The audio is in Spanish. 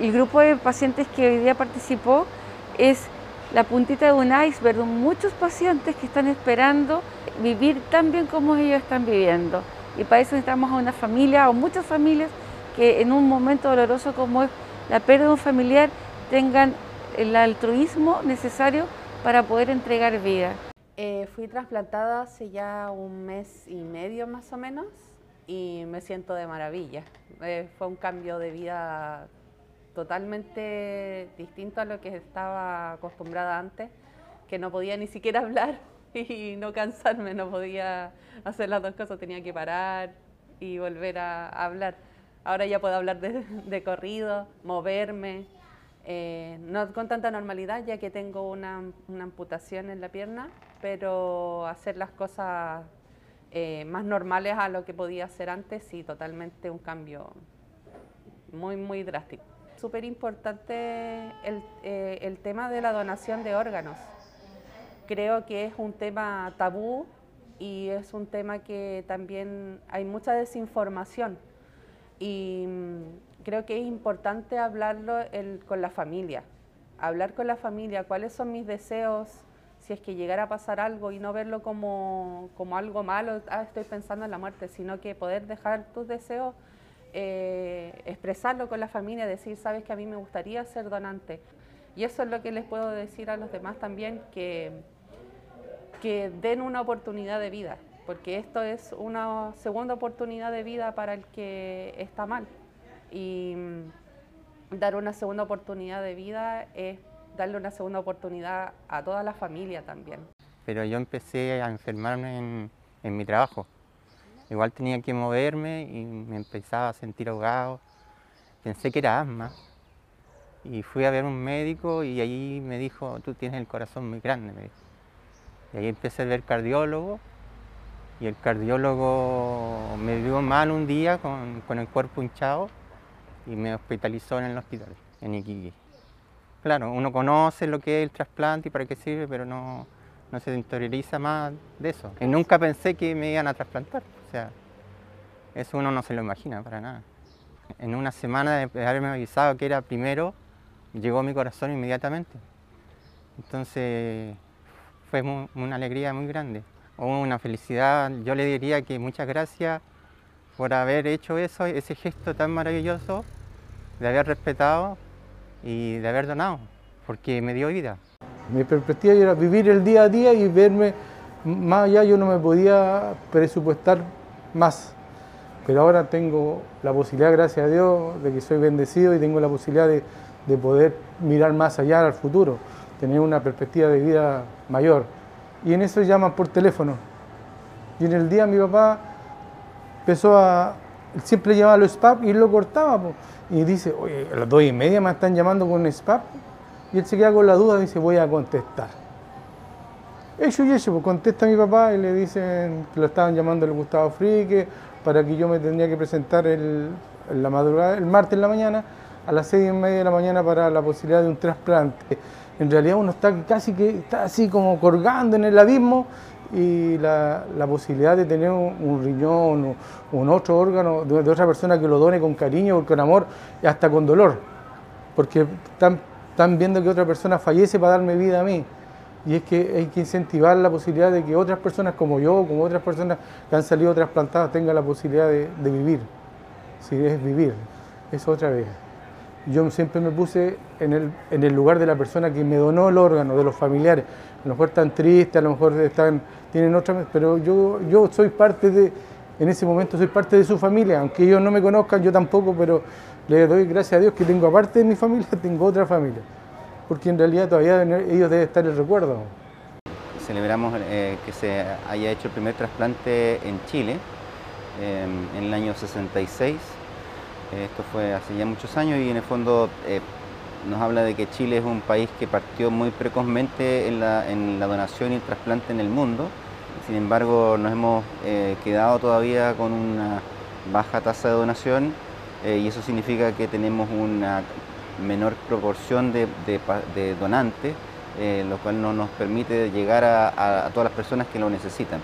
El grupo de pacientes que hoy día participó es la puntita de un iceberg muchos pacientes que están esperando vivir tan bien como ellos están viviendo. Y para eso necesitamos a una familia o muchas familias que en un momento doloroso como es la pérdida de un familiar tengan el altruismo necesario para poder entregar vida. Eh, fui trasplantada hace ya un mes y medio más o menos y me siento de maravilla. Eh, fue un cambio de vida totalmente distinto a lo que estaba acostumbrada antes, que no podía ni siquiera hablar y no cansarme, no podía hacer las dos cosas, tenía que parar y volver a, hablar. Ahora ya puedo hablar de, corrido, moverme, eh, no con tanta normalidad ya que tengo una, amputación en la pierna, pero hacer las cosas eh, más normales a lo que podía hacer antes y totalmente un cambio muy, muy drástico súper importante eh, el, tema de la donación de órganos. Creo que es un tema tabú y es un tema que también hay mucha desinformación y mm, creo que es importante hablarlo con la familia, hablar con la familia cuáles son mis deseos, si es que llegara a pasar algo y no verlo como, como algo malo, ah, estoy pensando en la muerte, sino que poder dejar tus deseos eh, expresarlo con la familia, decir, sabes que a mí me gustaría ser donante. Y eso es lo que les puedo decir a los demás también, que, que den una oportunidad de vida, porque esto es una segunda oportunidad de vida para el que está mal. Y mm, dar una segunda oportunidad de vida es darle una segunda oportunidad a toda la familia también. Pero yo empecé a enfermarme en, en mi trabajo. Igual tenía que moverme y me empezaba a sentir ahogado. Pensé que era asma. Y fui a ver un médico y ahí me dijo, tú tienes el corazón muy grande. Y ahí empecé a ver cardiólogo y el cardiólogo me vio mal un día con, el cuerpo hinchado y me hospitalizó en el hospital, en Iquique. Claro, uno conoce lo que es el trasplante y para qué sirve, pero no, no se interioriza más de eso. Y nunca pensé que me iban a trasplantar. O sea, eso uno no se lo imagina para nada. En una semana de haberme avisado que era primero, llegó mi corazón inmediatamente. Entonces fue una alegría muy grande, una felicidad. Yo le diría que muchas gracias por haber hecho eso, ese gesto tan maravilloso, de haber respetado y de haber donado, porque me dio vida. Mi perspectiva era vivir el día a día y verme más allá, yo no me podía presupuestar más. Pero ahora tengo la posibilidad, gracias a Dios, de que soy bendecido y tengo la posibilidad de, poder mirar más allá al futuro, tener una perspectiva de vida mayor. Y en eso llaman por teléfono. Y en el día mi papá empezó a, siempre llamaba a los SPAP y lo cortaba. Y dice, oye, a las dos y media me están llamando con SPAP. Y él se queda con la duda y dice, voy a contestar. Eso y eso, pues contesta a mi papá y le dicen que lo estaban llamando el Gustavo Frique para que yo me tendría que presentar el, la madrugada, el martes en la mañana a las seis y media de la mañana para la posibilidad de un trasplante. En realidad uno está casi que está así como colgando en el abismo y la, posibilidad de tener un, riñón o un otro órgano de, otra persona que lo done con cariño, con amor y hasta con dolor, porque están viendo que otra persona fallece para darme vida a mí y es que hay que incentivar la posibilidad de que otras personas como yo, como otras personas que han salido trasplantadas, tengan la posibilidad de, vivir. Si es vivir, es otra vez. Yo siempre me puse en el, lugar de la persona que me donó el órgano, de los familiares. A lo mejor están tristes, a lo mejor están, tienen otra... Pero yo, yo soy parte de, en ese momento soy parte de su familia, aunque ellos no me conozcan, yo tampoco, pero le doy gracias a Dios que tengo aparte de mi familia, tengo otra familia porque en realidad todavía ellos deben estar el recuerdo. Celebramos eh, que se haya hecho el primer trasplante en Chile em, en el año 66. esto fue hace ya muchos años y en el fondo eh, nos habla de que Chile es un país que partió muy precozmente en la, donación y el trasplante en el mundo. Sin embargo, nos hemos eh, quedado todavía con una baja tasa de donación y eso significa que tenemos una menor proporción de, donantes, eh, lo cual no nos permite llegar a todas las personas que lo necesitan.